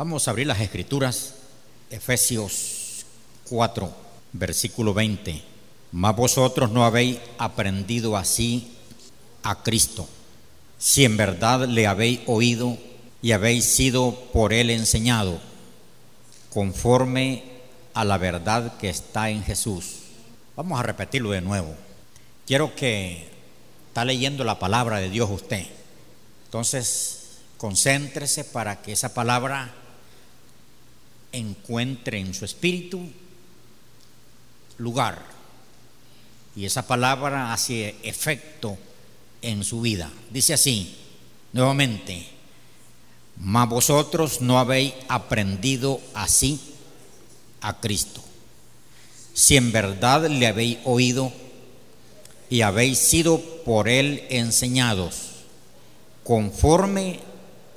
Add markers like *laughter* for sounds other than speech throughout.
Vamos a abrir las escrituras, Efesios 4, versículo 20. Mas vosotros no habéis aprendido así a Cristo, si en verdad le habéis oído y habéis sido por él enseñado, conforme a la verdad que está en Jesús. Vamos a repetirlo de nuevo. Quiero que está leyendo la palabra de Dios usted. Entonces, concéntrese para que esa palabra encuentre en su espíritu lugar y esa palabra hace efecto en su vida. Dice así, nuevamente, mas vosotros no habéis aprendido así a Cristo. Si en verdad le habéis oído y habéis sido por él enseñados, conforme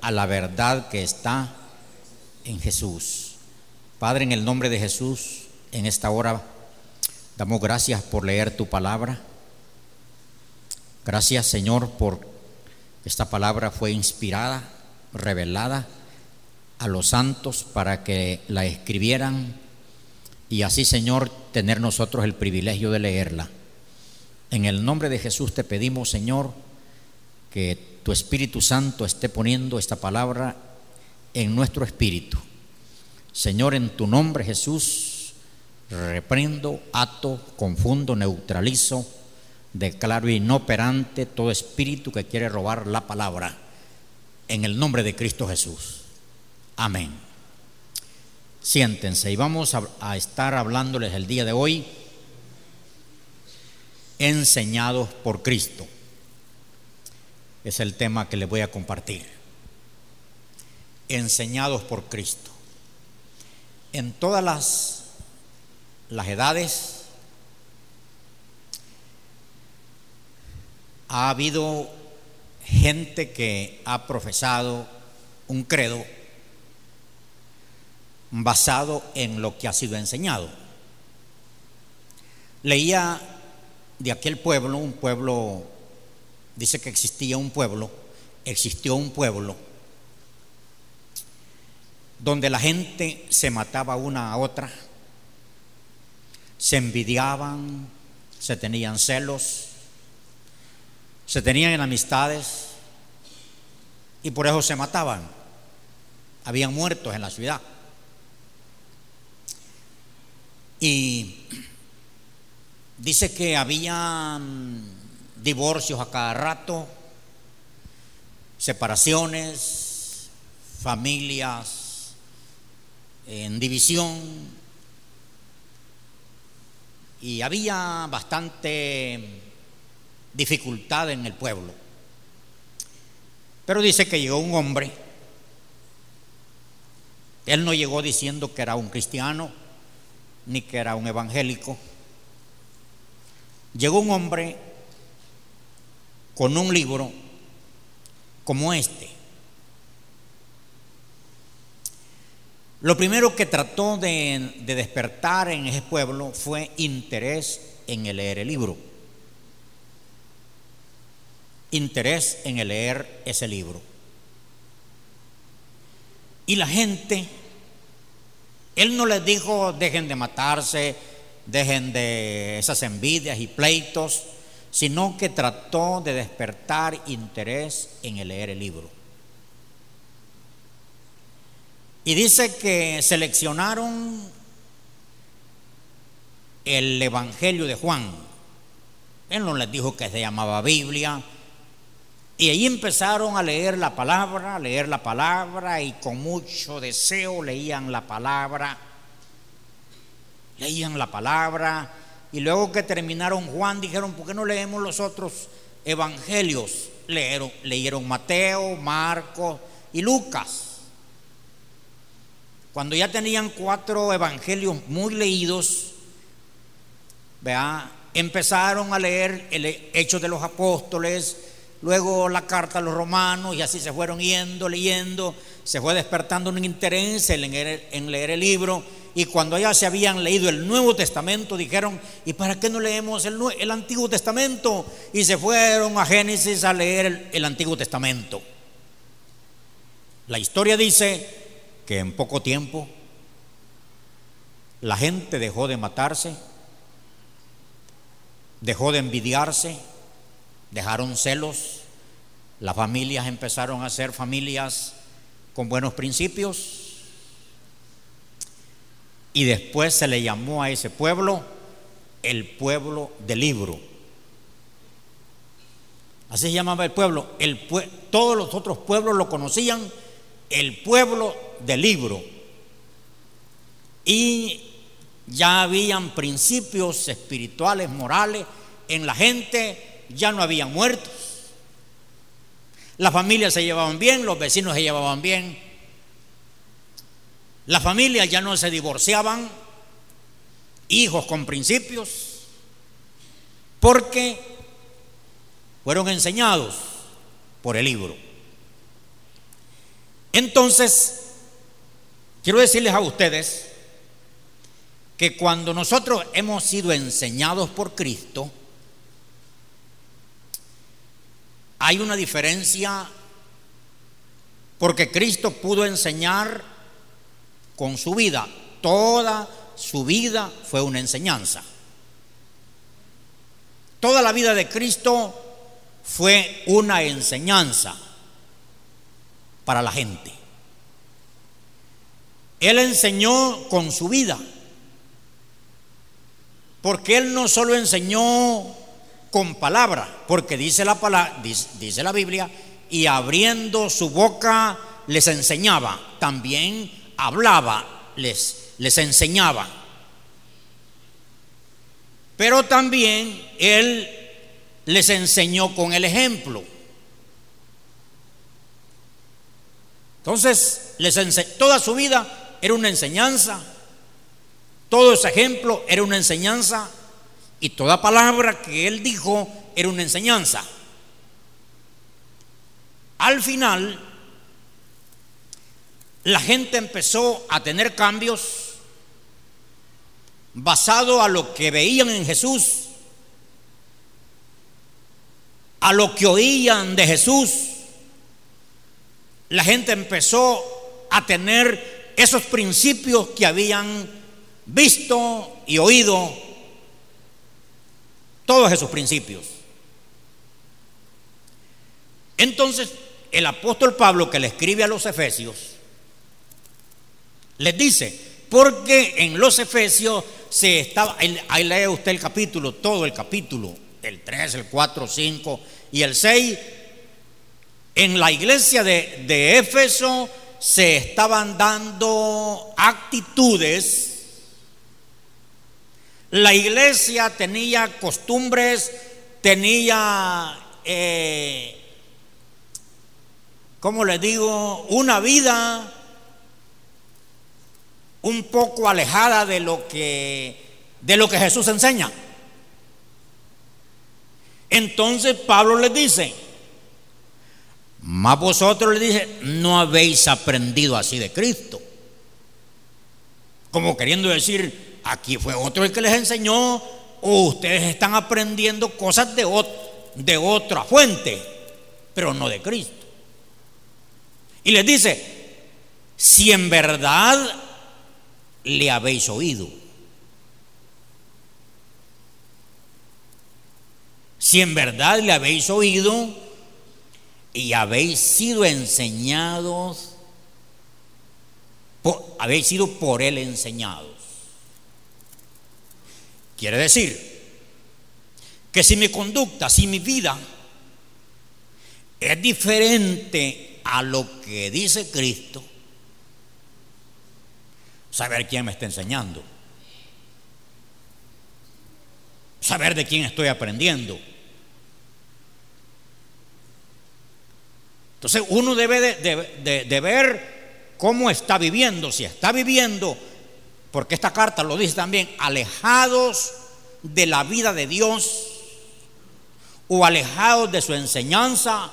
a la verdad que está en Jesús. Padre, en el nombre de Jesús, en esta hora damos gracias por leer tu palabra. Gracias, Señor, por esta palabra fue inspirada, revelada a los santos para que la escribieran y así, Señor, tener nosotros el privilegio de leerla. En el nombre de Jesús te pedimos, Señor, que tu Espíritu Santo esté poniendo esta palabra en nuestro espíritu Señor, en tu nombre Jesús, reprendo, ato, confundo, neutralizo, declaro inoperante todo espíritu que quiere robar la palabra. En el nombre de Cristo Jesús. Amén. Siéntense y vamos a, a estar hablándoles el día de hoy enseñados por Cristo. Es el tema que les voy a compartir. Enseñados por Cristo en todas las, las edades ha habido gente que ha profesado un credo basado en lo que ha sido enseñado. Leía de aquel pueblo, un pueblo, dice que existía un pueblo, existió un pueblo donde la gente se mataba una a otra, se envidiaban, se tenían celos, se tenían amistades y por eso se mataban. Habían muertos en la ciudad. Y dice que habían divorcios a cada rato, separaciones, familias en división. Y había bastante dificultad en el pueblo. Pero dice que llegó un hombre, él no llegó diciendo que era un cristiano ni que era un evangélico, llegó un hombre con un libro como este, Lo primero que trató de, despertar en ese pueblo fue interés en el leer el libro. Interés en el leer ese libro. Y la gente, él no les dijo dejen de matarse, dejen de esas envidias y pleitos, sino que trató de despertar interés en el leer el libro. Y dice que seleccionaron el Evangelio de Juan. Él no les dijo que se llamaba Biblia. Y ahí empezaron a leer la palabra, a leer la palabra y con mucho deseo leían la palabra. Leían la palabra y luego que terminaron Juan dijeron, ¿por qué no leemos los otros evangelios? Leyeron, leyeron Mateo, Marcos y Lucas. Cuando ya tenían cuatro evangelios muy leídos, ¿vea? empezaron a leer el Hechos de los Apóstoles, luego la carta a los romanos, y así se fueron yendo, leyendo, se fue despertando un interés en leer, el libro, y cuando ya se habían leído el Nuevo Testamento, dijeron, ¿y para qué no leemos el Antiguo Testamento? Y se fueron a Génesis a leer el Antiguo Testamento. La historia dice que en poco tiempo la gente dejó de matarse, dejó de envidiarse, dejaron celos, las familias empezaron a ser familias con buenos principios y después se le llamó a ese pueblo el pueblo del libro. Así se llamaba el pueblo. El todos los otros pueblos lo conocían el pueblo del libro. Y ya habían principios espirituales, morales en la gente, ya no había muertos. Las familias se llevaban bien, los vecinos se llevaban bien. Las familias ya no se divorciaban, hijos con principios, porque fueron enseñados por el libro. Entonces, quiero decirles a ustedes que cuando nosotros hemos sido enseñados por Cristo, hay una diferencia porque Cristo pudo enseñar con su vida. Toda su vida fue una enseñanza. Toda la vida de Cristo fue una enseñanza para la gente. Él enseñó con su vida, porque Él no solo enseñó con palabra, porque dice la, palabra, dice, la Biblia, y abriendo su boca les enseñaba, también hablaba, les, les enseñaba. Pero también Él les enseñó con el ejemplo. Entonces, les toda su vida era una enseñanza, todo ese ejemplo era una enseñanza. Y toda palabra que él dijo era una enseñanza. Al final, la gente empezó a tener cambios basado a lo que veían en Jesús, a lo que oían de Jesús. La gente empezó a tener esos principios que habían visto y oído, todos esos principios. Entonces, el apóstol Pablo que le escribe a los Efesios, les dice, porque en los Efesios se estaba, ahí lee usted el capítulo, todo el capítulo, el 3, el 4, 5 y el 6, en la iglesia de, de Éfeso se estaban dando actitudes. La iglesia tenía costumbres, tenía, eh, ¿cómo le digo? Una vida un poco alejada de lo que, de lo que Jesús enseña. Entonces Pablo les dice, más vosotros le dice, no habéis aprendido así de Cristo. Como queriendo decir, aquí fue otro el que les enseñó, o ustedes están aprendiendo cosas de, de otra fuente, pero no de Cristo. Y les dice, si en verdad le habéis oído, si en verdad le habéis oído, y habéis sido enseñados, habéis sido por Él enseñados. Quiere decir que si mi conducta, si mi vida es diferente a lo que dice Cristo, saber quién me está enseñando, saber de quién estoy aprendiendo Entonces uno debe de, ver cómo está viviendo, si está viviendo, porque esta carta lo dice también, alejados de la vida de Dios o alejados de su enseñanza.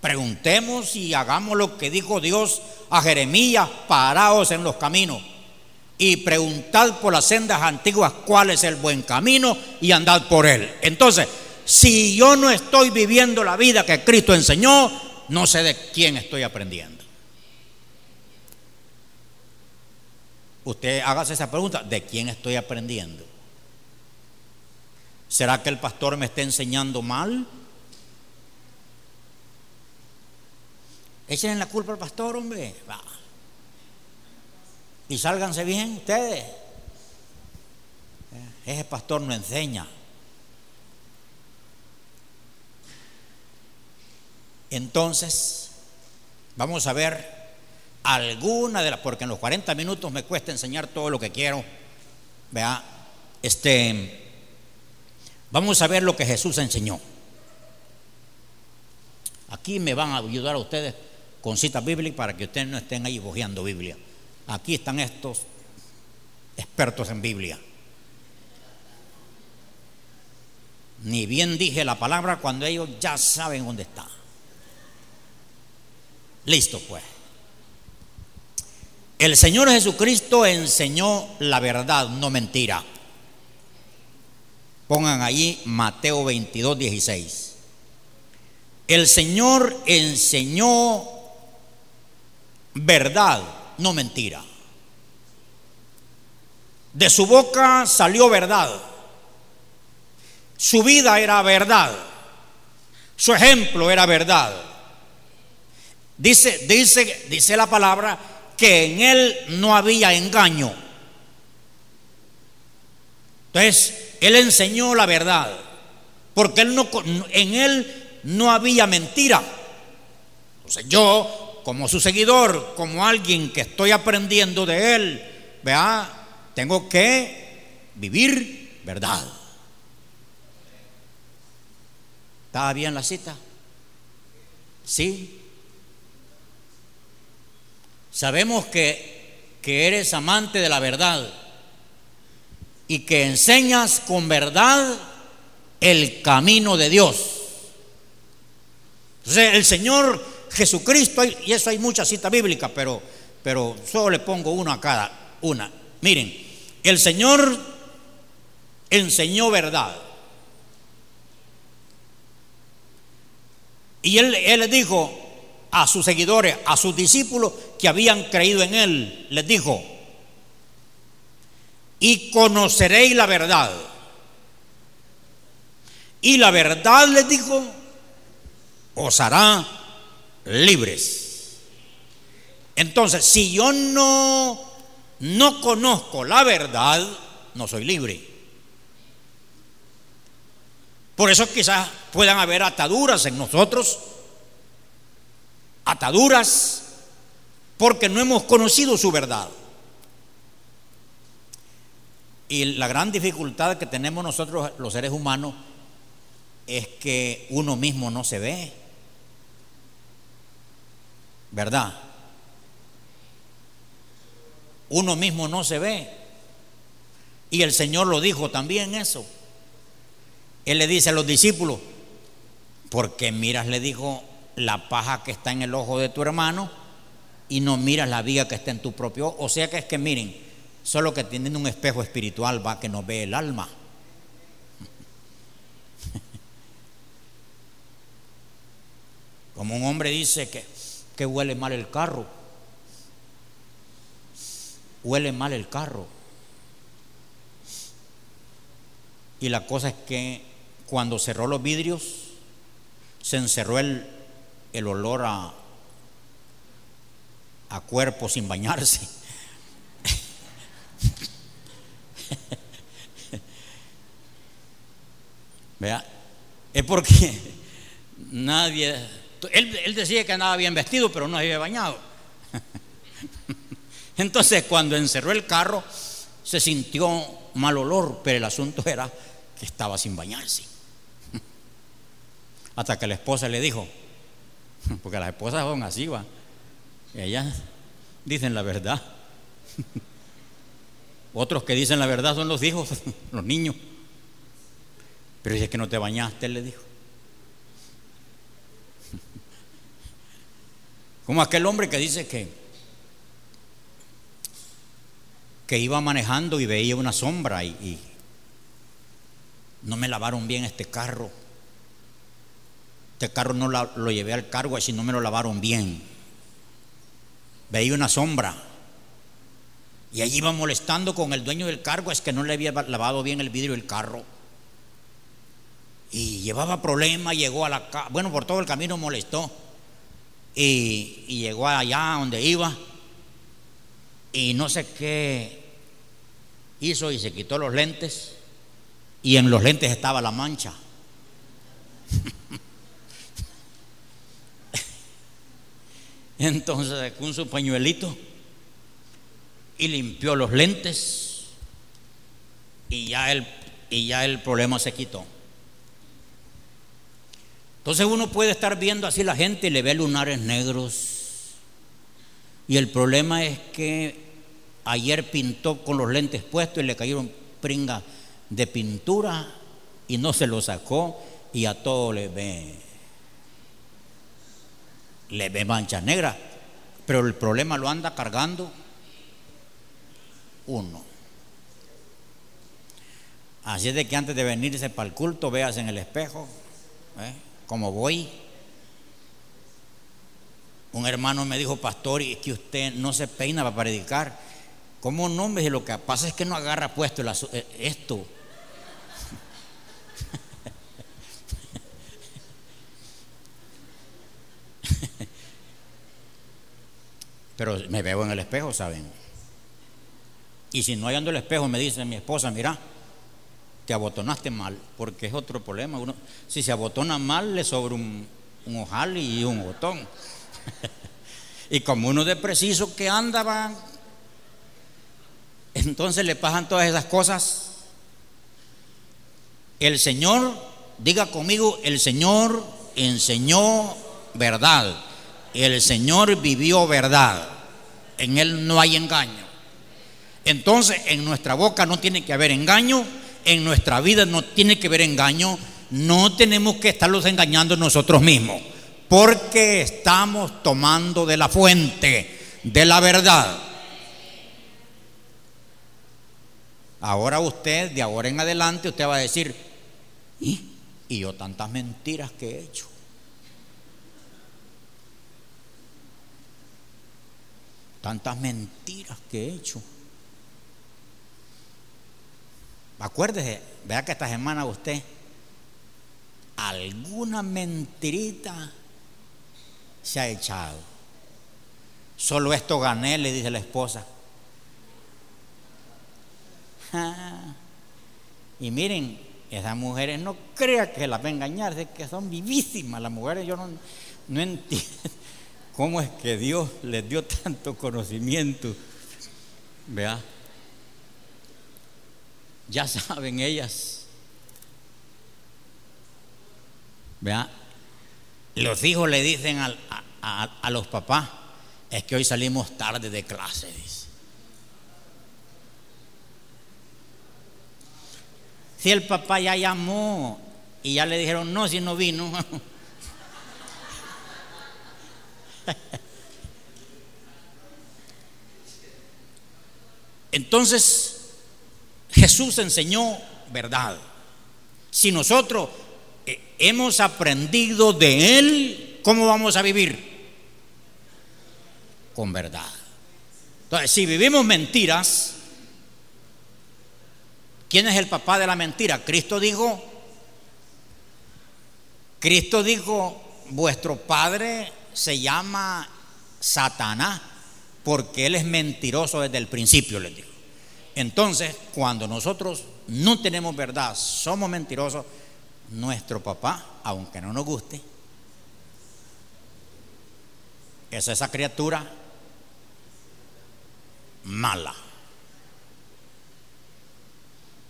Preguntemos y hagamos lo que dijo Dios a Jeremías, paraos en los caminos y preguntad por las sendas antiguas cuál es el buen camino y andad por él. Entonces, si yo no estoy viviendo la vida que Cristo enseñó, no sé de quién estoy aprendiendo. usted hágase esa pregunta, ¿de quién estoy aprendiendo? ¿Será que el pastor me está enseñando mal? Echen la culpa al pastor, hombre. Y sálganse bien ustedes. Ese pastor no enseña. Entonces, vamos a ver alguna de las, porque en los 40 minutos me cuesta enseñar todo lo que quiero. Vea, este, vamos a ver lo que Jesús enseñó. Aquí me van a ayudar a ustedes con citas bíblicas para que ustedes no estén ahí bojeando Biblia. Aquí están estos expertos en Biblia. Ni bien dije la palabra cuando ellos ya saben dónde está. Listo pues. El Señor Jesucristo enseñó la verdad, no mentira. Pongan ahí Mateo 22, 16. El Señor enseñó verdad, no mentira. De su boca salió verdad. Su vida era verdad. Su ejemplo era verdad. Dice, dice, dice la palabra que en él no había engaño. Entonces, él enseñó la verdad, porque él no, en él no había mentira. Entonces, yo, como su seguidor, como alguien que estoy aprendiendo de él, vea, tengo que vivir verdad. ¿Estaba bien la cita? Sí. Sabemos que, que eres amante de la verdad y que enseñas con verdad el camino de Dios. Entonces, el Señor Jesucristo, y eso hay muchas citas bíblicas, pero, pero solo le pongo uno a cada una. Miren, el Señor enseñó verdad. Y él, él dijo, a sus seguidores, a sus discípulos que habían creído en él, les dijo, y conoceréis la verdad. Y la verdad les dijo, os hará libres. Entonces, si yo no no conozco la verdad, no soy libre. Por eso quizás puedan haber ataduras en nosotros ataduras porque no hemos conocido su verdad. Y la gran dificultad que tenemos nosotros los seres humanos es que uno mismo no se ve. ¿Verdad? Uno mismo no se ve. Y el Señor lo dijo también eso. Él le dice a los discípulos, porque miras, le dijo, la paja que está en el ojo de tu hermano y no miras la viga que está en tu propio. O sea que es que miren, solo que tienen un espejo espiritual va que no ve el alma. *laughs* Como un hombre dice que, que huele mal el carro. Huele mal el carro. Y la cosa es que cuando cerró los vidrios, se encerró el, el olor a, a cuerpo sin bañarse. Vea, es porque nadie, él, decía que andaba bien vestido, pero no había bañado. Entonces, cuando encerró el carro, se sintió mal olor, pero el asunto era que estaba sin bañarse. Hasta que la esposa le dijo, porque las esposas son así, va. Ellas dicen la verdad. *laughs* Otros que dicen la verdad son los hijos, *laughs* los niños. Pero si que no te bañaste, le dijo. *laughs* Como aquel hombre que dice que que iba manejando y veía una sombra y, y no me lavaron bien este carro este carro no lo llevé al cargo así no me lo lavaron bien. Veía una sombra. Y allí iba molestando con el dueño del cargo, es que no le había lavado bien el vidrio del carro. Y llevaba problemas, llegó a la casa, bueno, por todo el camino molestó. Y, y llegó allá donde iba. Y no sé qué hizo y se quitó los lentes. Y en los lentes estaba la mancha. *laughs* Entonces con su pañuelito y limpió los lentes y ya el, y ya el problema se quitó. Entonces uno puede estar viendo así la gente y le ve lunares negros. Y el problema es que ayer pintó con los lentes puestos y le cayeron pringas de pintura y no se lo sacó y a todo le ve le ve manchas negras, pero el problema lo anda cargando uno. Así es de que antes de venirse para el culto, veas en el espejo ¿eh? cómo voy. Un hermano me dijo, pastor, y es que usted no se peina para predicar. ¿Cómo no? Me lo que pasa es que no agarra puesto eh, esto. Pero me veo en el espejo, ¿saben? Y si no hay el espejo, me dice mi esposa, mira, te abotonaste mal, porque es otro problema. Uno, si se abotona mal, le sobra un, un ojal y un botón. *laughs* y como uno de preciso que andaba, entonces le pasan todas esas cosas. El Señor, diga conmigo, el Señor enseñó verdad. El Señor vivió verdad. En Él no hay engaño. Entonces, en nuestra boca no tiene que haber engaño, en nuestra vida no tiene que haber engaño, no tenemos que estarlos engañando nosotros mismos, porque estamos tomando de la fuente, de la verdad. Ahora usted, de ahora en adelante, usted va a decir, ¿y, ¿y yo tantas mentiras que he hecho? Tantas mentiras que he hecho. Acuérdese, vea que esta semana usted alguna mentirita se ha echado. Solo esto gané, le dice la esposa. *laughs* y miren, esas mujeres no crea que las va a engañar, es que son vivísimas las mujeres. Yo no, no entiendo cómo es que Dios les dio tanto conocimiento. Vea ya saben ellas. Vea, los hijos le dicen a, los papás, es que hoy salimos tarde de clase. Si el papá ya llamó y ya le dijeron, no, si no vino. *laughs* *laughs* Entonces, Jesús enseñó verdad. Si nosotros eh, hemos aprendido de Él, ¿cómo vamos a vivir? Con verdad. Entonces, si vivimos mentiras, ¿quién es el papá de la mentira? Cristo dijo, Cristo dijo, vuestro padre se llama Satanás, porque él es mentiroso desde el principio, les digo. Entonces, cuando nosotros no tenemos verdad, somos mentirosos, nuestro papá, aunque no nos guste, es esa criatura mala.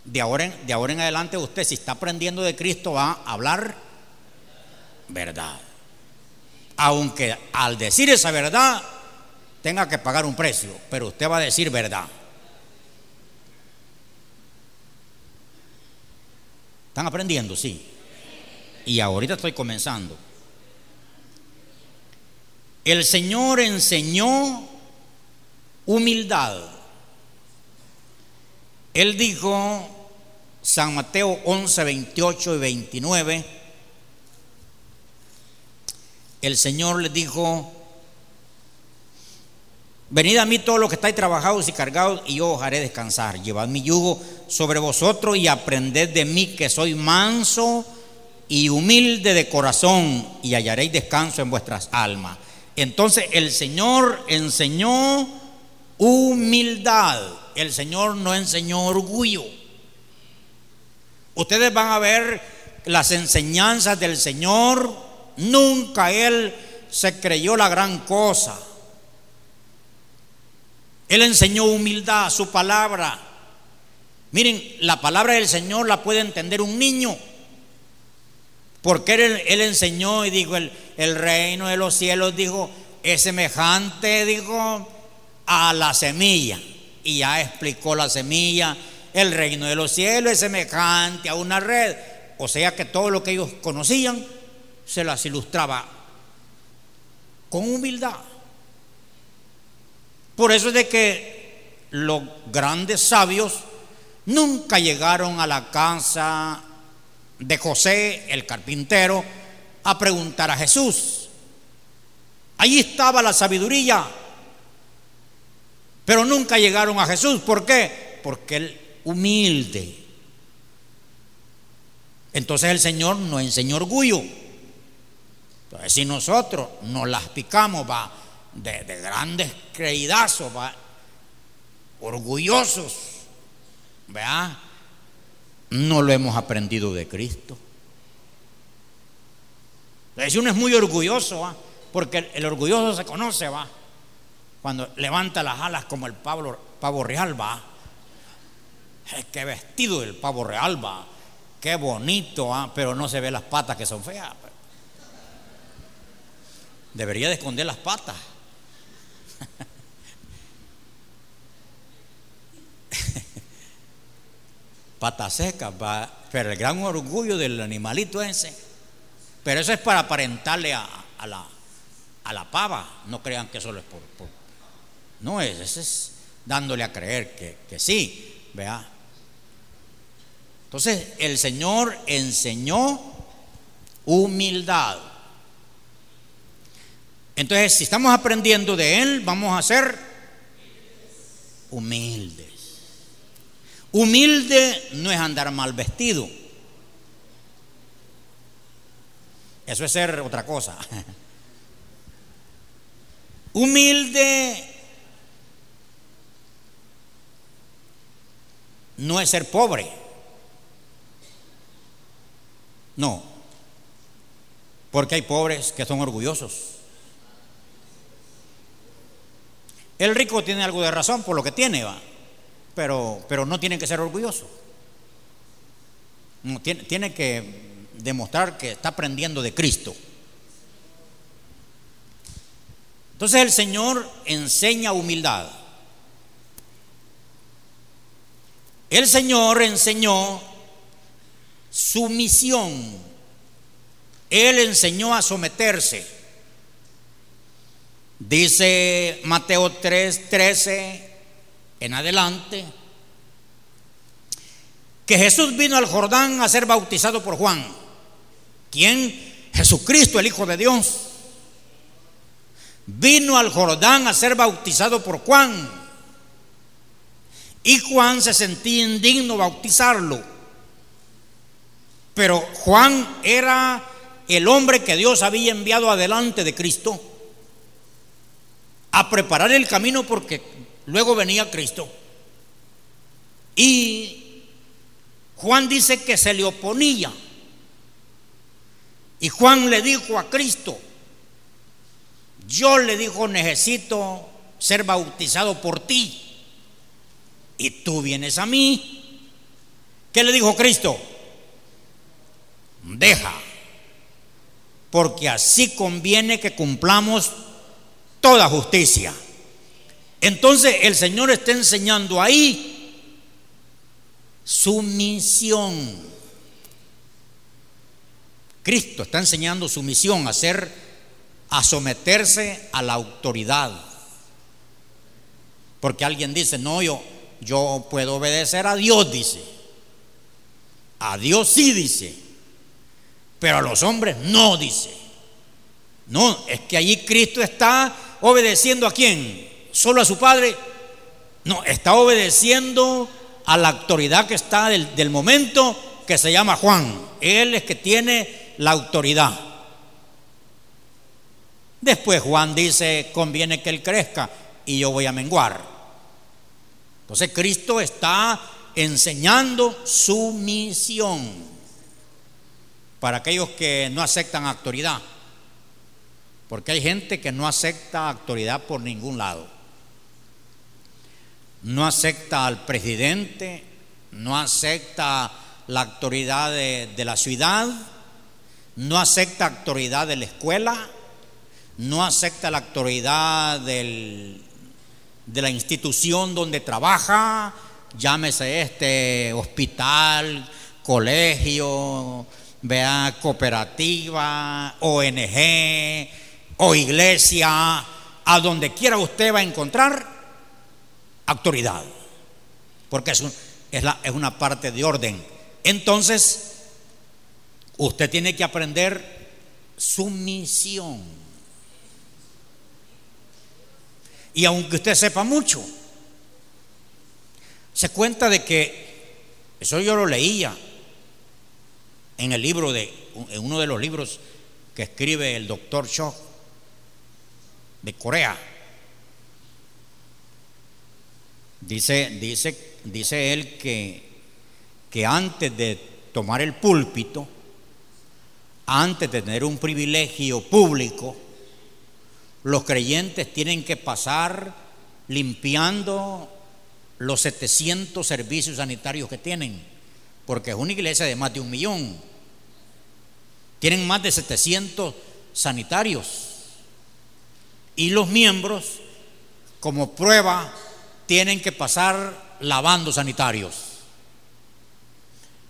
De ahora, en, de ahora en adelante usted si está aprendiendo de Cristo va a hablar verdad. Aunque al decir esa verdad tenga que pagar un precio, pero usted va a decir verdad. ¿Están aprendiendo? Sí. Y ahorita estoy comenzando. El Señor enseñó humildad. Él dijo, San Mateo 11, 28 y 29, el Señor le dijo, Venid a mí todos los que estáis trabajados y cargados, y yo os haré descansar. Llevad mi yugo sobre vosotros y aprended de mí que soy manso y humilde de corazón, y hallaréis descanso en vuestras almas. Entonces el Señor enseñó humildad. El Señor no enseñó orgullo. Ustedes van a ver las enseñanzas del Señor. Nunca Él se creyó la gran cosa. Él enseñó humildad, su palabra. Miren, la palabra del Señor la puede entender un niño. Porque él, enseñó y dijo, el, el, reino de los cielos, dijo, es semejante, dijo, a la semilla. Y ya explicó la semilla. El reino de los cielos es semejante a una red. O sea que todo lo que ellos conocían se las ilustraba con humildad. Por eso es de que los grandes sabios nunca llegaron a la casa de José, el carpintero, a preguntar a Jesús. Allí estaba la sabiduría, pero nunca llegaron a Jesús. ¿Por qué? Porque él humilde. Entonces el Señor no enseñó orgullo. Entonces, si nosotros nos las picamos, va de, grandes creidazos, orgullosos, ¿verdad? No lo hemos aprendido de Cristo. Si uno es muy orgulloso, porque el, orgulloso se conoce, va. Cuando levanta las alas como el pavo, real, va. Es que vestido del pavo real, va. Qué bonito, pero no se ve las patas que son feas. Debería de esconder las patas. *laughs* Pata seca, va, pero el gran orgullo del animalito ese. Pero eso es para aparentarle a, la, a la pava. No crean que solo es por. no es, eso es dándole a creer que, que sí, vea. Entonces el Señor enseñó humildad. Entonces, si estamos aprendiendo de Él, vamos a ser humildes. Humilde no es andar mal vestido. Eso es ser otra cosa. *laughs* Humilde no es ser pobre. No. Porque hay pobres que son orgullosos. El rico tiene algo de razón por lo que tiene, va. Pero, pero no tiene que ser orgulloso. tiene, tiene que demostrar que está aprendiendo de Cristo. Entonces el Señor enseña humildad. El Señor enseñó sumisión. Él enseñó a someterse. Dice Mateo 3, 13 en adelante que Jesús vino al Jordán a ser bautizado por Juan. ¿Quién? Jesucristo, el Hijo de Dios. Vino al Jordán a ser bautizado por Juan. Y Juan se sentía indigno bautizarlo. Pero Juan era el hombre que Dios había enviado adelante de Cristo a preparar el camino porque luego venía Cristo. Y Juan dice que se le oponía. Y Juan le dijo a Cristo, yo le dijo, necesito ser bautizado por ti. Y tú vienes a mí. ¿Qué le dijo Cristo? Deja, porque así conviene que cumplamos toda justicia. Entonces el Señor está enseñando ahí sumisión. Cristo está enseñando su misión a ser, a someterse a la autoridad. Porque alguien dice, no, yo, yo puedo obedecer a Dios, dice. A Dios sí dice, pero a los hombres no dice. No, es que allí Cristo está obedeciendo a quién? solo a su padre. No, está obedeciendo a la autoridad que está del, momento que se llama Juan. Él es que tiene la autoridad. Después Juan dice, conviene que él crezca y yo voy a menguar. Entonces Cristo está enseñando su misión para aquellos que no aceptan autoridad. Porque hay gente que no acepta autoridad por ningún lado. No acepta al presidente, no acepta la autoridad de, la ciudad, no acepta autoridad de la escuela, no acepta la autoridad del, de la institución donde trabaja, llámese este hospital, colegio, vea cooperativa, ONG o iglesia, a donde quiera usted va a encontrar autoridad, porque es, es, es una parte de orden. Entonces, usted tiene que aprender sumisión. Y aunque usted sepa mucho, se cuenta de que, eso yo lo leía en el libro de, en uno de los libros que escribe el doctor Cho de Corea. Dice, dice, dice él que, que antes de tomar el púlpito, antes de tener un privilegio público, los creyentes tienen que pasar limpiando los 700 servicios sanitarios que tienen, porque es una iglesia de más de un millón. Tienen más de 700 sanitarios. Y los miembros, como prueba, tienen que pasar lavando sanitarios.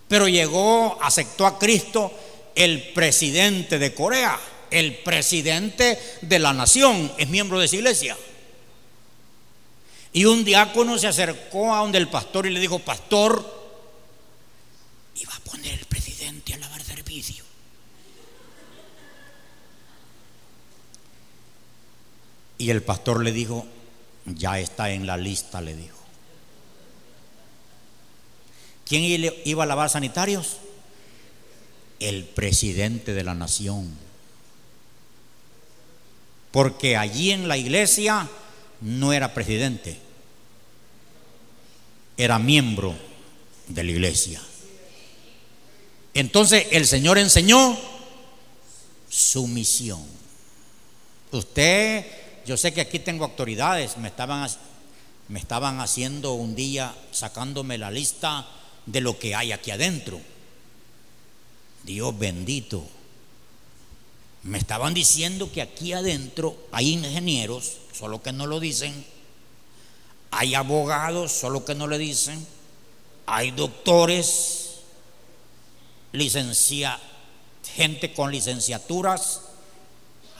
Pero llegó, aceptó a Cristo el presidente de Corea el presidente de la nación es miembro de esa iglesia. Y un diácono se acercó a donde el pastor y le dijo, pastor, iba a poner el presidente a lavar servicio. Y el pastor le dijo, ya está en la lista, le dijo. ¿Quién iba a lavar sanitarios? El presidente de la nación porque allí en la iglesia no era presidente, era miembro de la iglesia. Entonces el Señor enseñó su misión. Usted, yo sé que aquí tengo autoridades, me estaban, me estaban haciendo un día, sacándome la lista de lo que hay aquí adentro. Dios bendito. Me estaban diciendo que aquí adentro hay ingenieros, solo que no lo dicen. Hay abogados, solo que no le dicen. Hay doctores, licencia, gente con licenciaturas.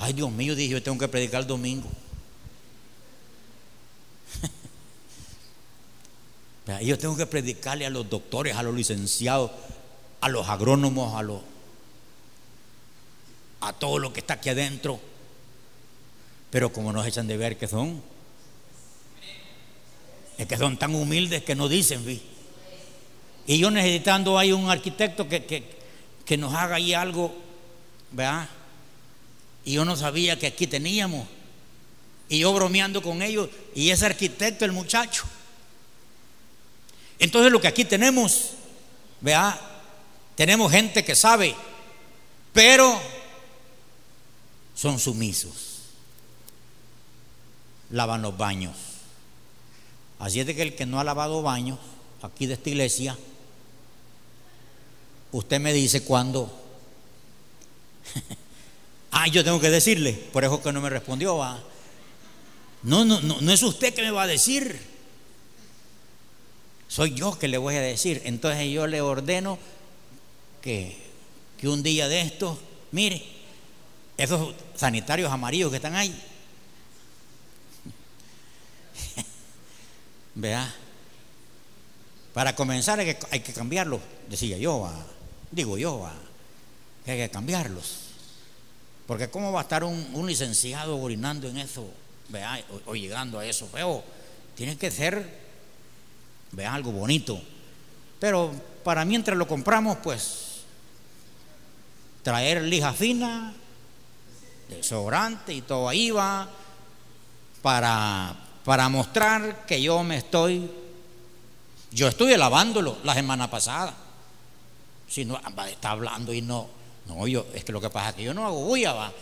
Ay, Dios mío, dije, yo tengo que predicar el domingo. *laughs* yo tengo que predicarle a los doctores, a los licenciados, a los agrónomos, a los a todo lo que está aquí adentro. Pero como nos echan de ver que son, es que son tan humildes que no dicen, ¿vi? Y yo necesitando hay un arquitecto que, que, que nos haga ahí algo, ¿verdad? Y yo no sabía que aquí teníamos. Y yo bromeando con ellos, y ese arquitecto, el muchacho. Entonces lo que aquí tenemos, vea, tenemos gente que sabe, pero son sumisos. Lavan los baños. Así es que el que no ha lavado baños aquí de esta iglesia, usted me dice cuándo. *laughs* ah, yo tengo que decirle, por eso que no me respondió. ¿va? No, no, no, no es usted que me va a decir. Soy yo que le voy a decir. Entonces yo le ordeno que, que un día de esto, mire, esos sanitarios amarillos que están ahí. *laughs* Vea. Para comenzar hay que, cambiarlos, decía yo, digo yo, que hay que cambiarlos. Porque ¿cómo va a estar un, licenciado orinando en eso? o, llegando a eso, veo, tiene que ser, vea, algo bonito. Pero para mientras lo compramos, pues, traer lija fina, desodorante y todo ahí va, para, para mostrar que yo me estoy, yo estuve lavándolo la semana pasada. Si no, está hablando y no, no, yo, es que lo que pasa es que yo no hago bulla, va.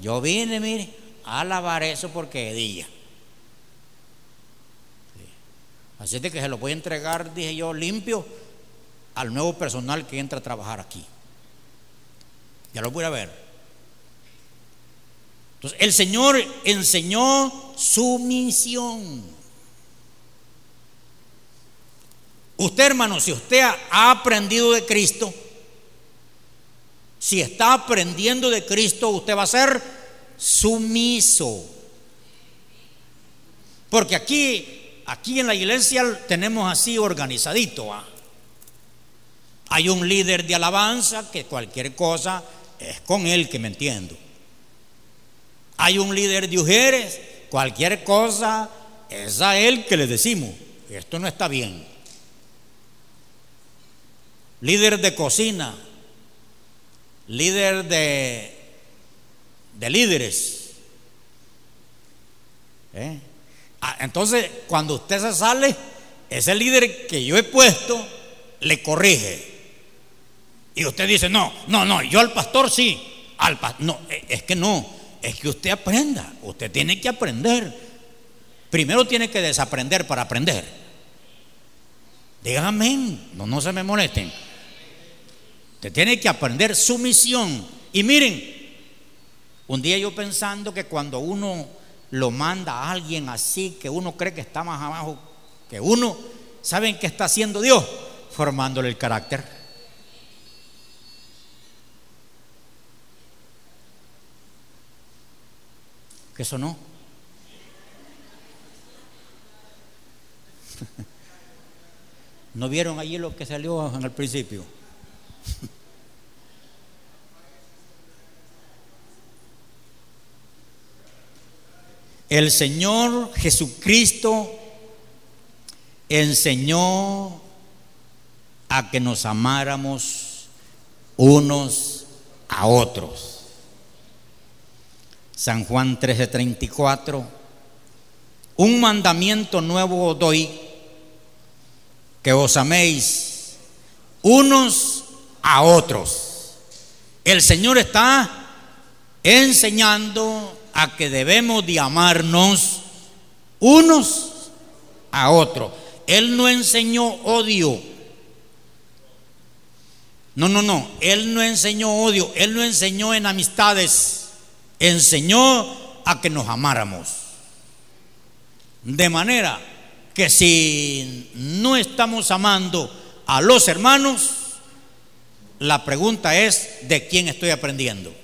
Yo vine, mire, a lavar eso porque es día. Así de que se lo voy a entregar, dije yo, limpio al nuevo personal que entra a trabajar aquí. Ya lo voy a ver. Entonces, el Señor enseñó su misión. Usted, hermano, si usted ha aprendido de Cristo, si está aprendiendo de Cristo, usted va a ser sumiso. Porque aquí, aquí en la iglesia tenemos así organizadito. Hay un líder de alabanza que cualquier cosa es con él que me entiendo. Hay un líder de mujeres, cualquier cosa es a él que le decimos, esto no está bien. Líder de cocina, líder de, de líderes. ¿Eh? Ah, entonces, cuando usted se sale, ese líder que yo he puesto le corrige. Y usted dice, no, no, no, yo al pastor sí. Al no, e, es que no, es que usted aprenda. Usted tiene que aprender. Primero tiene que desaprender para aprender. Díganme, no, no se me molesten. Usted tiene que aprender su misión. Y miren, un día yo pensando que cuando uno lo manda a alguien así, que uno cree que está más abajo que uno, ¿saben qué está haciendo Dios? Formándole el carácter. ¿Qué sonó? *laughs* ¿No vieron allí lo que salió en el principio? *laughs* El Señor Jesucristo enseñó a que nos amáramos unos a otros. San Juan 13:34, un mandamiento nuevo os doy, que os améis unos a otros. El Señor está enseñando a que debemos de amarnos unos a otros. Él no enseñó odio. No, no, no. Él no enseñó odio. Él no enseñó enemistades. Enseñó a que nos amáramos. De manera que si no estamos amando a los hermanos, la pregunta es, ¿de quién estoy aprendiendo?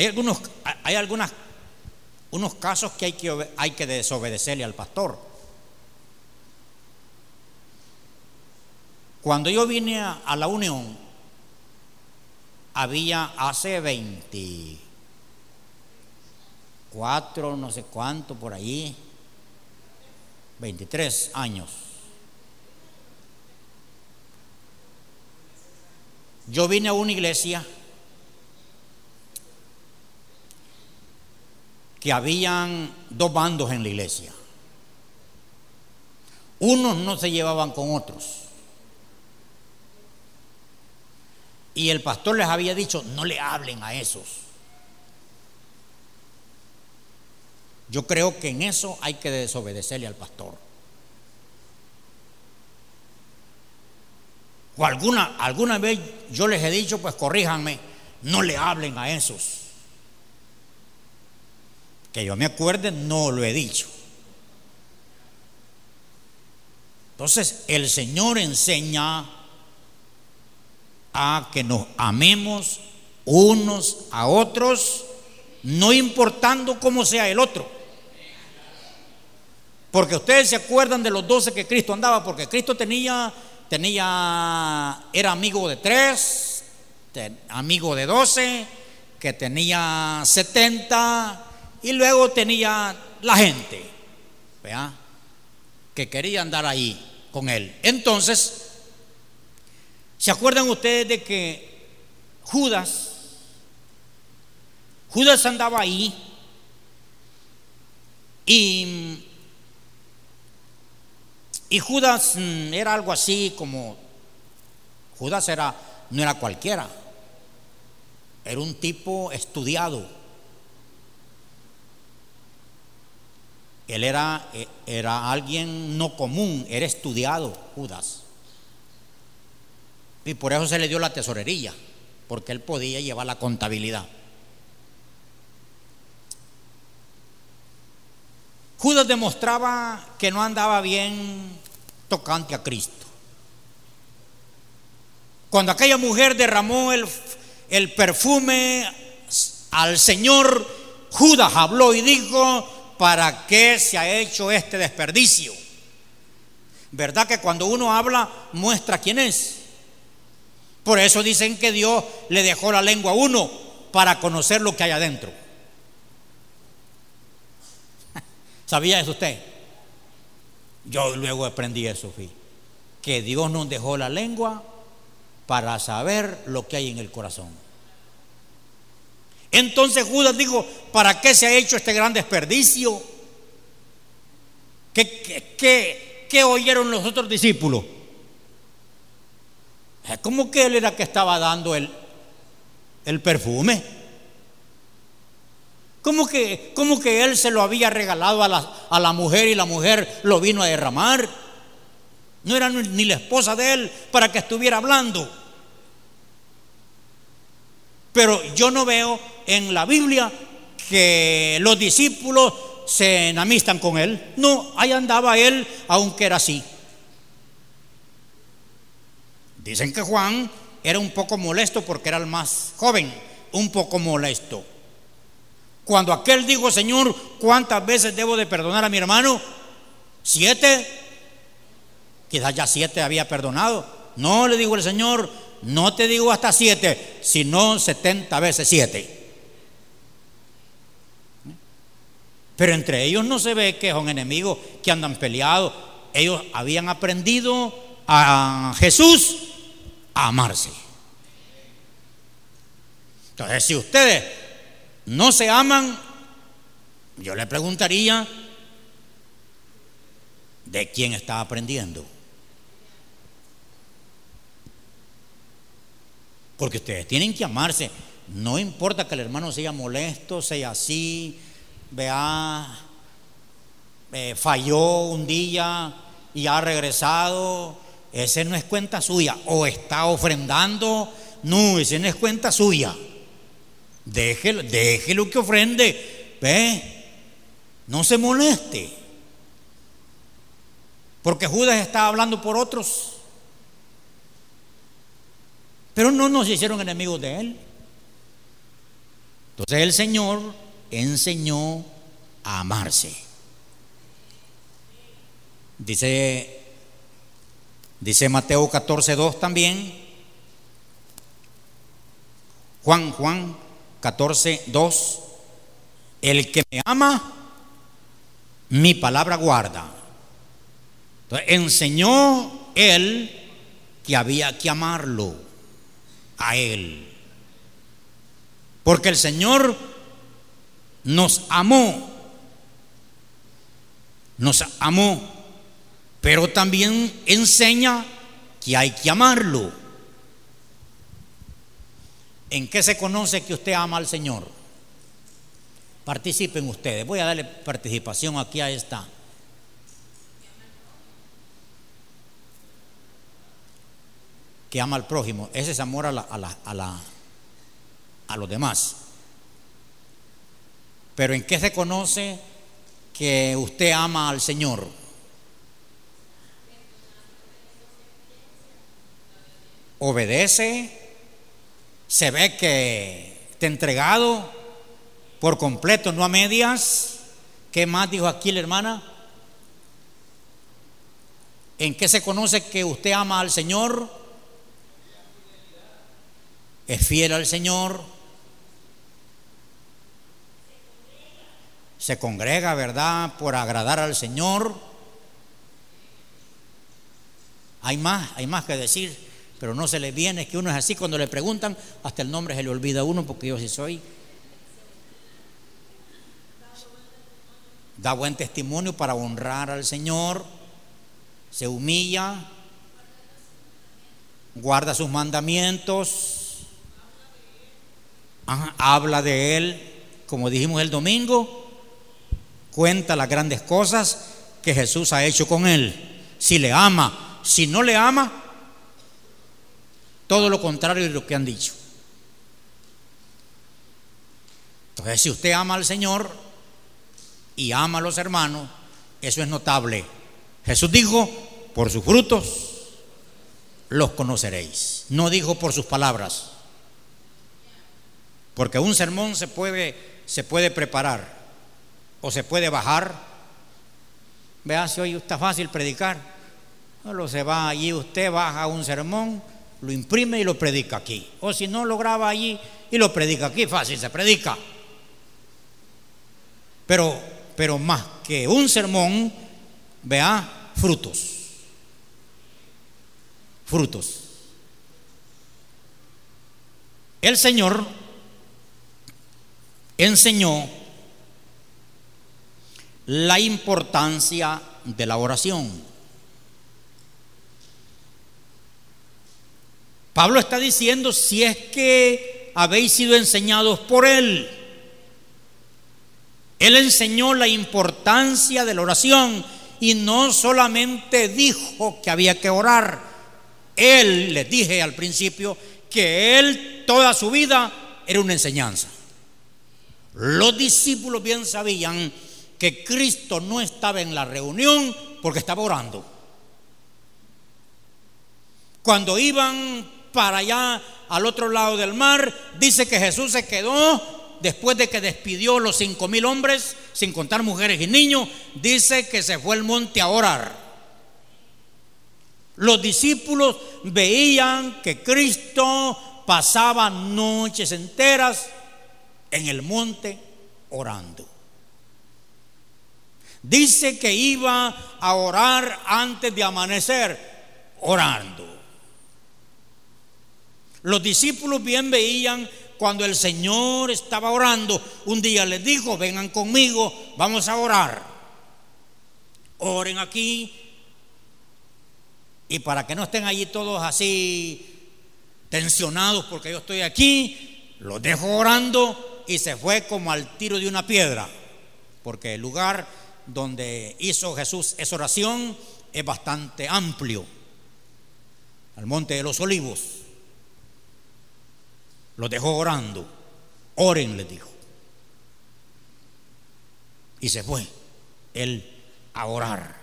Hay algunos, hay algunas, unos casos que hay que, hay que desobedecerle al pastor. Cuando yo vine a, a la unión, había hace 24, no sé cuánto por ahí, 23 años. Yo vine a una iglesia que habían dos bandos en la iglesia. Unos no se llevaban con otros. Y el pastor les había dicho, no le hablen a esos. Yo creo que en eso hay que desobedecerle al pastor. O alguna, alguna vez yo les he dicho, pues corríjanme, no le hablen a esos. Que yo me acuerde, no lo he dicho. Entonces, el Señor enseña a que nos amemos unos a otros, no importando cómo sea el otro. Porque ustedes se acuerdan de los doce que Cristo andaba, porque Cristo tenía, tenía, era amigo de tres, amigo de 12, que tenía 70 y luego tenía la gente, ¿vea? que quería andar ahí con él. Entonces, ¿se acuerdan ustedes de que Judas, Judas andaba ahí y, y Judas mm, era algo así como, Judas era, no era cualquiera, era un tipo estudiado. Él era, eh, era alguien no común, era estudiado, Judas. Y por eso se le dio la tesorería, porque él podía llevar la contabilidad. Judas demostraba que no andaba bien tocante a Cristo. Cuando aquella mujer derramó el, el perfume al Señor, Judas habló y dijo, ¿para qué se ha hecho este desperdicio? ¿Verdad que cuando uno habla muestra quién es? Por eso dicen que Dios le dejó la lengua a uno para conocer lo que hay adentro. *laughs* ¿Sabía eso usted? Yo luego aprendí eso, que Dios nos dejó la lengua para saber lo que hay en el corazón. Entonces Judas dijo, ¿para qué se ha hecho este gran desperdicio? ¿Qué, oyeron los otros discípulos? ¿Cómo que él era que estaba dando el, el perfume? ¿Cómo que, ¿Cómo que él se lo había regalado a la, a la mujer y la mujer lo vino a derramar? No era ni la esposa de él para que estuviera hablando. Pero yo no veo en la Biblia que los discípulos se enamistan con él. No, ahí andaba él, aunque era así. Dicen que Juan era un poco molesto porque era el más joven, un poco molesto. Cuando aquel dijo, Señor, ¿cuántas veces debo de perdonar a mi hermano? ¿Siete? Quizás ya siete había perdonado. No, le dijo el Señor, no te digo hasta siete, sino setenta veces siete. Pero entre ellos no se ve que son enemigos que andan peleados. Ellos habían aprendido a Jesús a amarse. Entonces, si ustedes no se aman, yo le preguntaría, ¿de quién está aprendiendo? Porque ustedes tienen que amarse. No importa que el hermano sea molesto, sea así, vea, eh, falló un día y ha regresado. Ese no es cuenta suya. O está ofrendando. No, ese no es cuenta suya. Déjelo, déjelo que ofrende. Ve, no se moleste. Porque Judas está hablando por otros. Pero no nos hicieron enemigos de él. Entonces el Señor enseñó a amarse. Dice, dice Mateo 14, 2 también. Juan, Juan 14, 2. El que me ama, mi palabra guarda. Entonces, enseñó él que había que amarlo a Él. Porque el Señor nos amó, nos amó, pero también enseña que hay que amarlo. ¿En qué se conoce que usted ama al Señor? Participen ustedes. Voy a darle participación aquí a esta. que ama al prójimo. Ese es amor a, la, a, la, a, la, a los demás. Pero ¿en qué se conoce que usted ama al Señor? Obedece, se ve que está entregado por completo, no a medias. ¿Qué más dijo aquí la hermana? ¿En qué se conoce que usted ama al Señor? es fiel al Señor, se congrega, ¿verdad?, por agradar al Señor. Hay más, hay más que decir, pero no se le viene, que uno es así, cuando le preguntan, hasta el nombre se le olvida a uno, porque yo sí soy. Da buen testimonio para honrar al Señor, se humilla, guarda sus mandamientos, habla de Él, como dijimos el domingo, cuenta las grandes cosas que Jesús ha hecho con él. Si le ama, si no le ama, todo lo contrario de lo que han dicho. Entonces, si usted ama al Señor y ama a los hermanos, eso es notable. Jesús dijo, por sus frutos los conoceréis. No dijo por sus palabras. Porque un sermón se puede, se puede preparar o se puede bajar. Vea si hoy está fácil predicar. Solo se va allí, usted baja un sermón, lo imprime y lo predica aquí. O si no, lo graba allí y lo predica aquí. Fácil, se predica. Pero, pero más que un sermón, vea, frutos. Frutos. El Señor enseñó la importancia de la oración. Pablo está diciendo, si es que habéis sido enseñados por él, él enseñó la importancia de la oración y no solamente dijo que había que orar, él, les dije al principio, que él toda su vida era una enseñanza. Los discípulos bien sabían que Cristo no estaba en la reunión porque estaba orando. Cuando iban para allá al otro lado del mar, dice que Jesús se quedó después de que despidió los cinco mil hombres, sin contar mujeres y niños, dice que se fue al monte a orar. Los discípulos veían que Cristo pasaba noches enteras en el monte orando. Dice que iba a orar antes de amanecer, orando. Los discípulos bien veían cuando el Señor estaba orando. Un día les dijo, vengan conmigo, vamos a orar. Oren aquí. Y para que no estén allí todos así tensionados porque yo estoy aquí, los dejo orando y se fue como al tiro de una piedra. Porque el lugar donde hizo Jesús esa oración es bastante amplio. Al monte de los olivos. Los dejó orando. Oren, les dijo. Y se fue él a orar.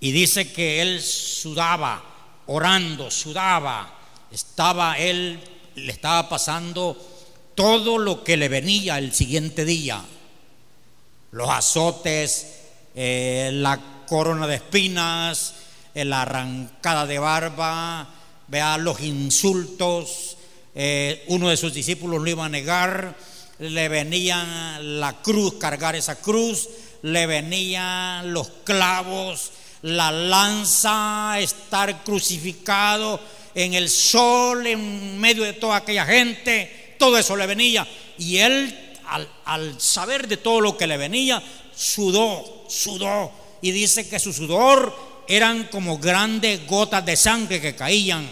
Y dice que él sudaba, orando, sudaba. Estaba él, le estaba pasando todo lo que le venía el siguiente día los azotes, eh, la corona de espinas, eh, la arrancada de barba, vea los insultos. Eh, uno de sus discípulos lo iba a negar, le venía la cruz, cargar esa cruz, le venían los clavos, la lanza, estar crucificado en el sol, en medio de toda aquella gente, todo eso le venía. Y él al, saber de todo lo que le venía, sudó, sudó. Y dice que su sudor eran como grandes gotas de sangre que caían.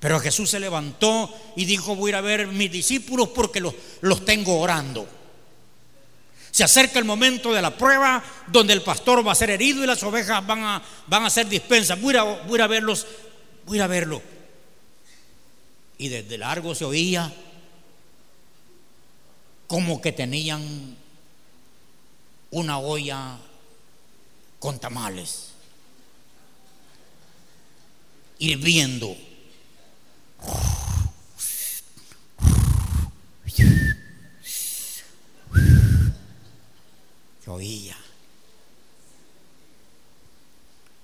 Pero Jesús se levantó y dijo, voy a ir a ver mis discípulos porque los, los tengo orando. Se acerca el momento de la prueba donde el pastor va a ser herido y las ovejas van a, van a ser dispensas. Voy a, voy a verlos, voy a verlo. Y desde largo se oía como que tenían una olla con tamales, hirviendo. Se oía.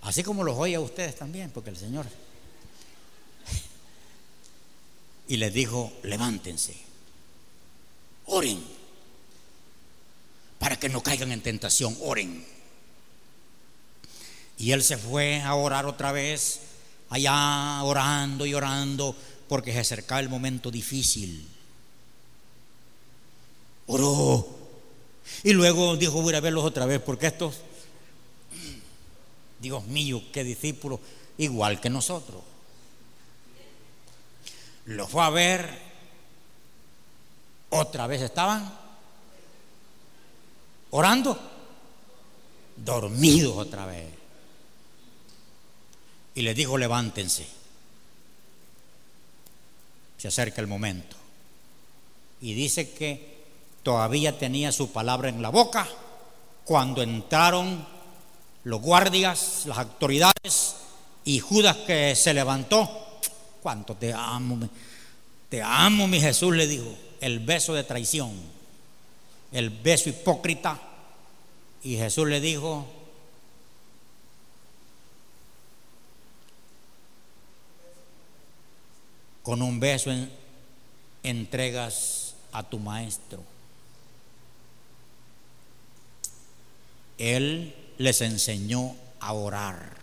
Así como los oye a ustedes también, porque el Señor *laughs* y les dijo, levántense, oren, para que no caigan en tentación, oren. Y él se fue a orar otra vez, allá orando y orando, porque se acercaba el momento difícil. Oró. Y luego dijo, voy a verlos otra vez, porque estos, Dios mío, qué discípulos, igual que nosotros. Los fue a ver, otra vez estaban orando, dormidos otra vez y les dijo, levántense. Se acerca el momento. Y dice que todavía tenía su palabra en la boca cuando entraron los guardias, las autoridades y Judas que se levantó. Cuánto te amo, te amo, mi Jesús, le dijo. El beso de traición, el beso hipócrita. Y Jesús le dijo, Con un beso entregas a tu maestro. Él les enseñó a orar.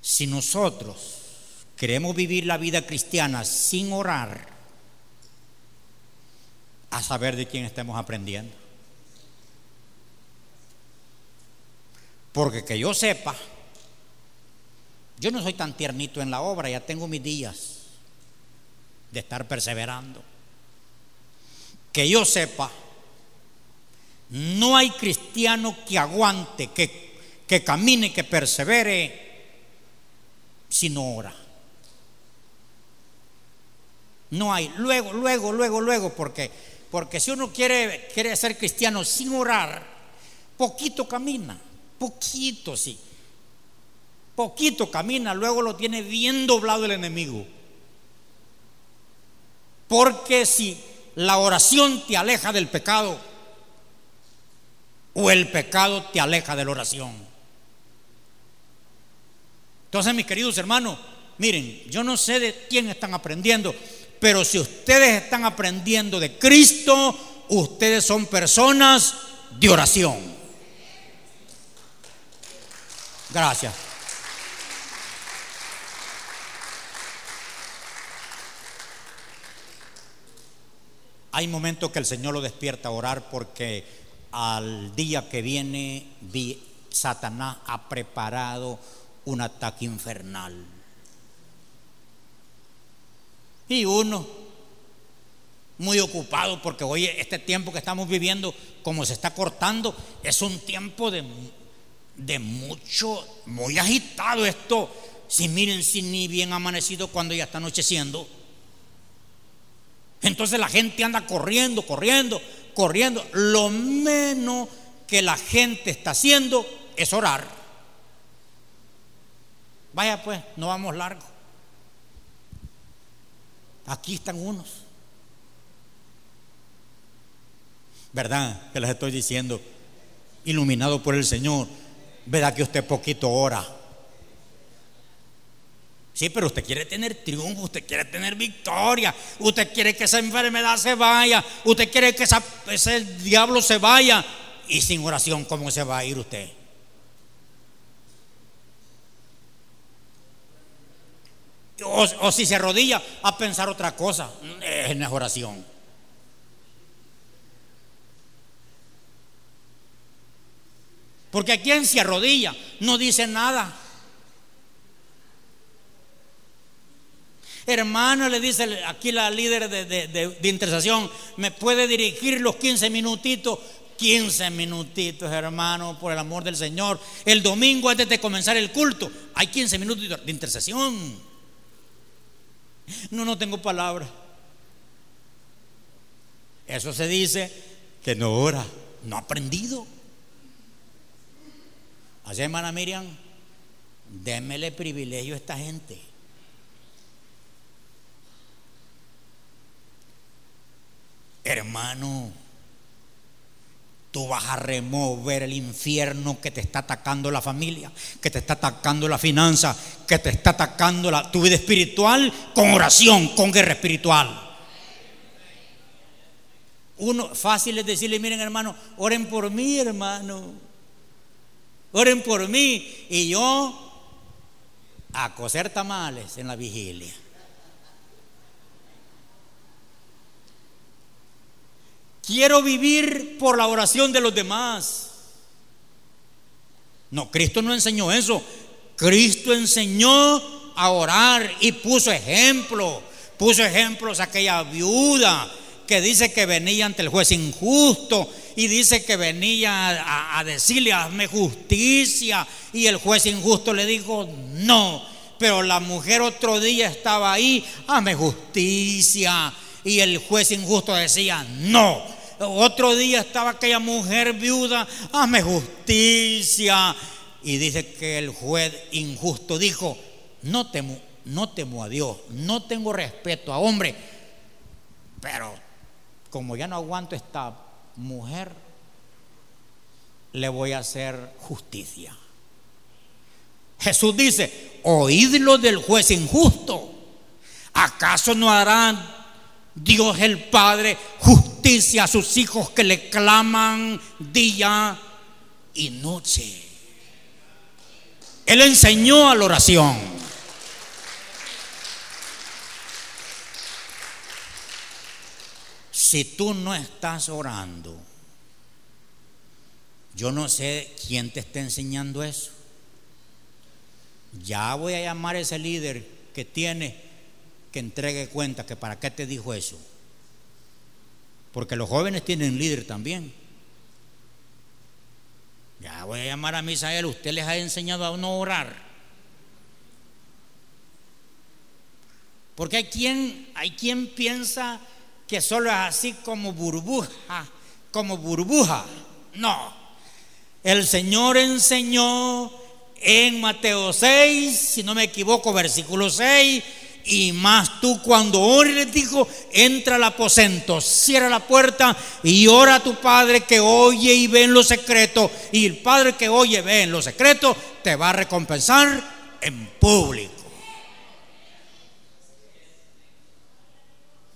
Si nosotros queremos vivir la vida cristiana sin orar, a saber de quién estemos aprendiendo. Porque que yo sepa, yo no soy tan tiernito en la obra, ya tengo mis días de estar perseverando. Que yo sepa, no hay cristiano que aguante, que, que camine, que persevere, si no ora. No hay. Luego, luego, luego, luego, porque, porque si uno quiere, quiere ser cristiano sin orar, poquito camina, poquito sí poquito camina, luego lo tiene bien doblado el enemigo. Porque si la oración te aleja del pecado, o el pecado te aleja de la oración. Entonces, mis queridos hermanos, miren, yo no sé de quién están aprendiendo, pero si ustedes están aprendiendo de Cristo, ustedes son personas de oración. Gracias. Hay momentos que el Señor lo despierta a orar porque al día que viene Satanás ha preparado un ataque infernal. Y uno, muy ocupado, porque hoy este tiempo que estamos viviendo, como se está cortando, es un tiempo de, de mucho, muy agitado esto. Si miren, si ni bien amanecido cuando ya está anocheciendo. Entonces la gente anda corriendo, corriendo, corriendo. Lo menos que la gente está haciendo es orar. Vaya pues, no vamos largo. Aquí están unos. ¿Verdad? Que les estoy diciendo, iluminado por el Señor. ¿Verdad que usted poquito ora? Sí, pero usted quiere tener triunfo, usted quiere tener victoria, usted quiere que esa enfermedad se vaya, usted quiere que ese diablo se vaya. Y sin oración, ¿cómo se va a ir usted? O, si se arrodilla a pensar otra cosa, es en oración. Porque a quien se arrodilla no dice nada. Hermano, le dice aquí la líder de, de, intercesión, ¿me puede dirigir los 15 minutitos? 15 minutitos, hermano, por el amor del Señor. El domingo antes de comenzar el culto, hay 15 minutos de intercesión. No, no tengo palabra. Eso se dice que no ora, no ha aprendido. Así, hermana Miriam, démele privilegio a esta gente. Hermano, Tú vas a remover el infierno que te está atacando la familia, que te está atacando la finanza, que te está atacando la, tu vida espiritual con oración, con guerra espiritual. Uno, fácil es decirle, miren hermano, oren por mí, hermano. Oren por mí. Y yo a coser tamales en la vigilia. Quiero vivir por la oración de los demás. No, Cristo no enseñó eso. Cristo enseñó a orar y puso ejemplo. Puso ejemplos a aquella viuda que dice que venía ante el juez injusto y dice que venía a, decirle, hazme justicia. Y el juez injusto le dijo, no. Pero la mujer otro día estaba ahí, hazme justicia. Y el juez injusto decía, no. Otro día estaba aquella mujer viuda, hazme justicia. Y dice que el juez injusto dijo, no temo, no temo a Dios, no tengo respeto a hombre, pero como ya no aguanto esta mujer, le voy a hacer justicia. Jesús dice, oídlo del juez injusto. ¿Acaso no hará Dios el Padre justicia a sus hijos que le claman día y noche. Él enseñó a la oración. Si tú no estás orando, yo no sé quién te está enseñando eso. Ya voy a llamar a ese líder que tiene que entregue cuenta que para qué te dijo eso. Porque los jóvenes tienen líder también. Ya voy a llamar a Misael, usted les ha enseñado a no orar. Porque hay quien, hay quien piensa que solo es así como burbuja, como burbuja. No. El Señor enseñó en Mateo 6, si no me equivoco, versículo 6, y más tú cuando ores, dijo, entra al aposento, cierra la puerta y ora a tu Padre que oye y ve en lo secreto. Y el Padre que oye ve en lo secreto te va a recompensar en público.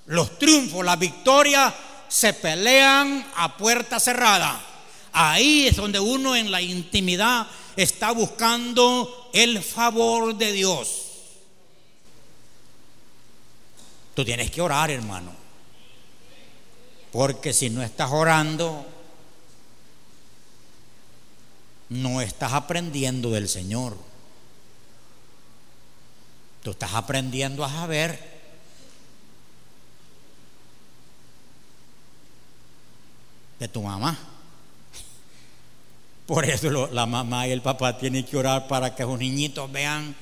Los triunfos, las victorias se pelean a puerta cerrada. Ahí es donde uno en la intimidad está buscando el favor de Dios. Tú tienes que orar, hermano. Porque si no estás orando, no estás aprendiendo del Señor. Tú estás aprendiendo a saber. De tu mamá. Por eso la mamá y el papá tienen que orar para que los niñitos vean,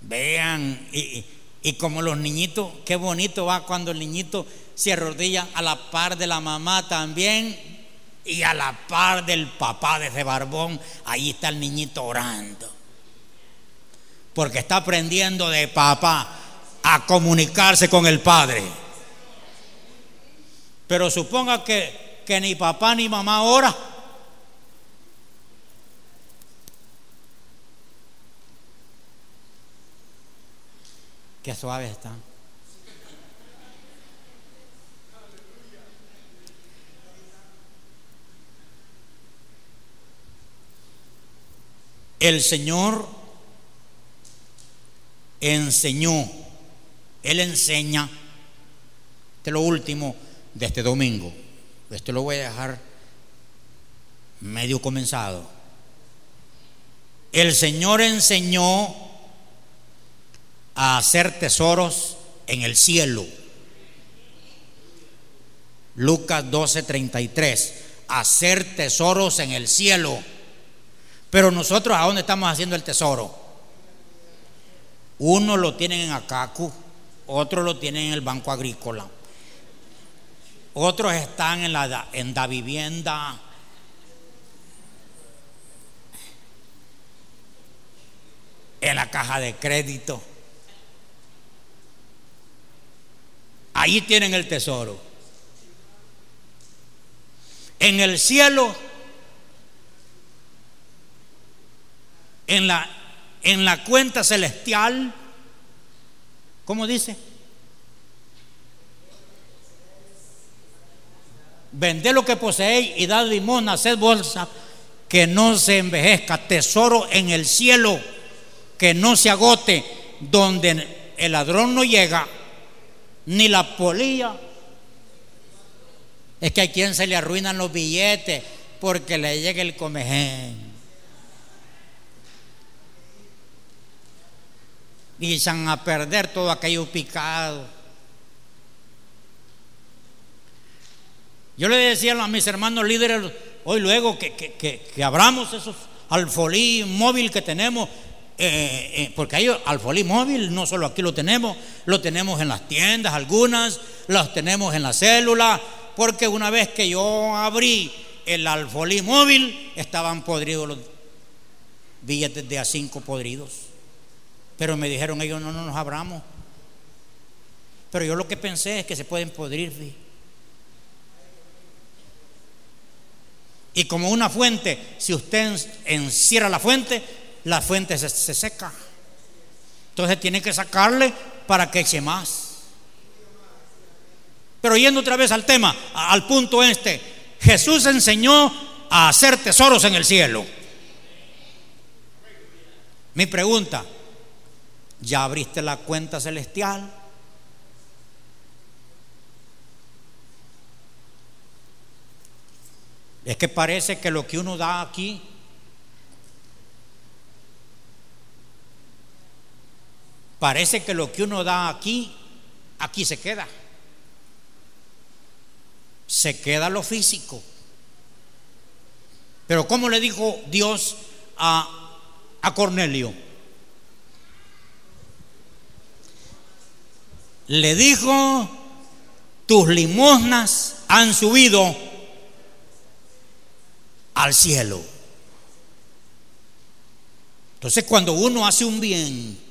vean y, como los niñitos, qué bonito va cuando el niñito se arrodilla a la par de la mamá también y a la par del papá de ese barbón. Ahí está el niñito orando. Porque está aprendiendo de papá a comunicarse con el padre. Pero suponga que, que ni papá ni mamá ora. Qué suave está. El Señor enseñó, Él enseña, este es lo último de este domingo, esto lo voy a dejar medio comenzado. El Señor enseñó a hacer tesoros en el cielo. Lucas 12:33, hacer tesoros en el cielo. Pero nosotros, ¿a dónde estamos haciendo el tesoro? Uno lo tienen en Acacu, otro lo tienen en el Banco Agrícola, otros están en la, en la vivienda. En la caja de crédito. Ahí tienen el tesoro. En el cielo, en la, en la cuenta celestial, ¿cómo dice? Vended lo que poseéis y dad limón, haced bolsa que no se envejezca, tesoro en el cielo que no se agote, donde el ladrón no llega ni la polilla. Es que a quien se le arruinan los billetes porque le llega el comején. Y echan a perder todo aquello picado. Yo le decía a mis hermanos líderes hoy luego que, que, abramos esos alfolí móvil que tenemos, eh, eh, porque hay alfolí móvil, no solo aquí lo tenemos, lo tenemos en las tiendas algunas, los tenemos en la célula, porque una vez que yo abrí el alfolí móvil, estaban podridos los billetes de a cinco podridos. Pero me dijeron ellos, no, no nos abramos. Pero yo lo que pensé es que se pueden podrir. Y como una fuente, si usted encierra la fuente, la fuente se, seca. Entonces tiene que sacarle para que eche más. Pero yendo otra vez al tema, al punto este, Jesús enseñó a hacer tesoros en el cielo. Mi pregunta, ¿ya abriste la cuenta celestial? Es que parece que lo que uno da aquí parece que lo que uno da aquí aquí se queda. Se queda lo físico. Pero ¿cómo le dijo Dios a, a Cornelio? Le dijo, tus limosnas han subido al cielo. Entonces cuando uno hace un bien,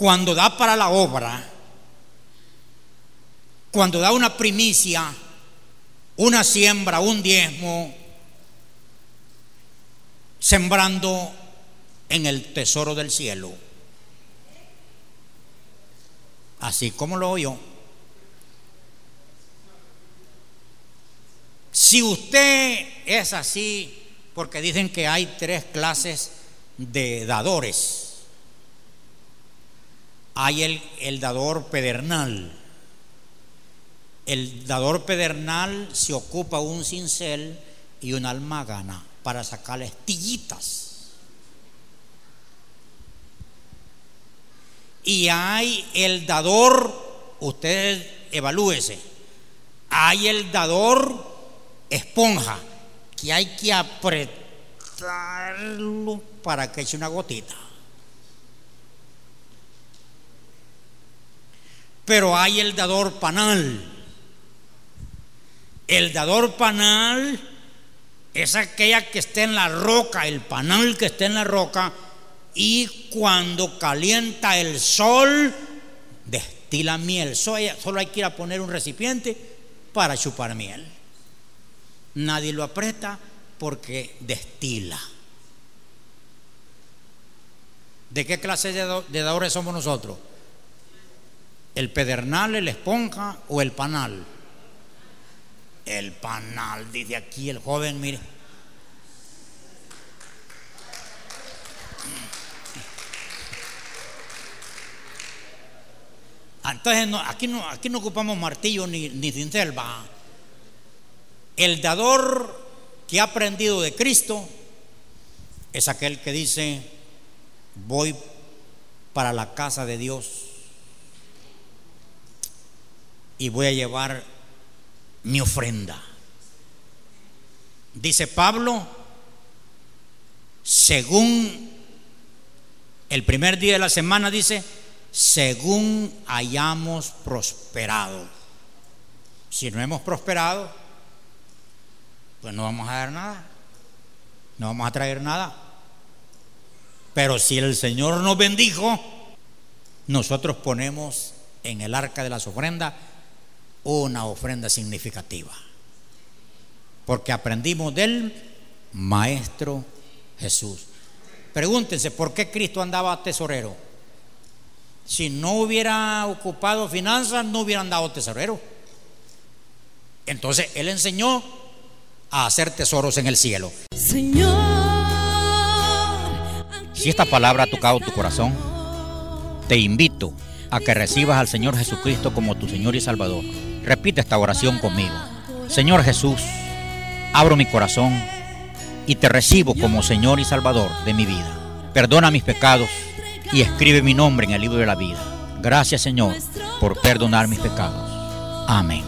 cuando da para la obra, cuando da una primicia, una siembra, un diezmo, sembrando en el tesoro del cielo. Así como lo oyó. Si usted es así, porque dicen que hay tres clases de dadores. Hay el, dador pedernal. El dador pedernal se ocupa un cincel y una almagana para sacarle estillitas. Y hay el dador, usted evalúese, hay el dador esponja que hay que apretarlo para que eche una gotita. Pero hay el dador panal. El dador panal es aquella que está en la roca, el panal que está en la roca, y cuando calienta el sol, destila miel. Solo hay que ir a poner un recipiente para chupar miel. Nadie lo aprieta porque destila. ¿De qué clase de dadores somos nosotros? ¿El pedernal, el esponja o el panal? El panal, dice aquí el joven, mire. Entonces aquí, no, ocupamos martillo ni, ni. El dador que ha aprendido de Cristo es aquel que dice, voy para la casa de Dios y voy a llevar mi ofrenda. Dice Pablo, según el primer día de la semana, dice, según hayamos prosperado. Si no hemos prosperado, pues no vamos a dar nada, no vamos a traer nada. Pero si el Señor nos bendijo, nosotros ponemos en el arca de las ofrendas una ofrenda significativa. Porque aprendimos del Maestro Jesús. Pregúntense, ¿por qué Cristo andaba tesorero? Si no hubiera ocupado finanzas, no hubiera andado tesorero. Entonces Él enseñó a hacer tesoros en el cielo. Señor, si esta palabra ha tocado tu corazón, te invito a que recibas al Señor Jesucristo como tu Señor y Salvador. Repite esta oración conmigo. Señor Jesús, abro mi corazón y te recibo como Señor y Salvador de mi vida. Perdona mis pecados y escribe mi nombre en el libro de la vida. Gracias Señor por perdonar mis pecados. Amén.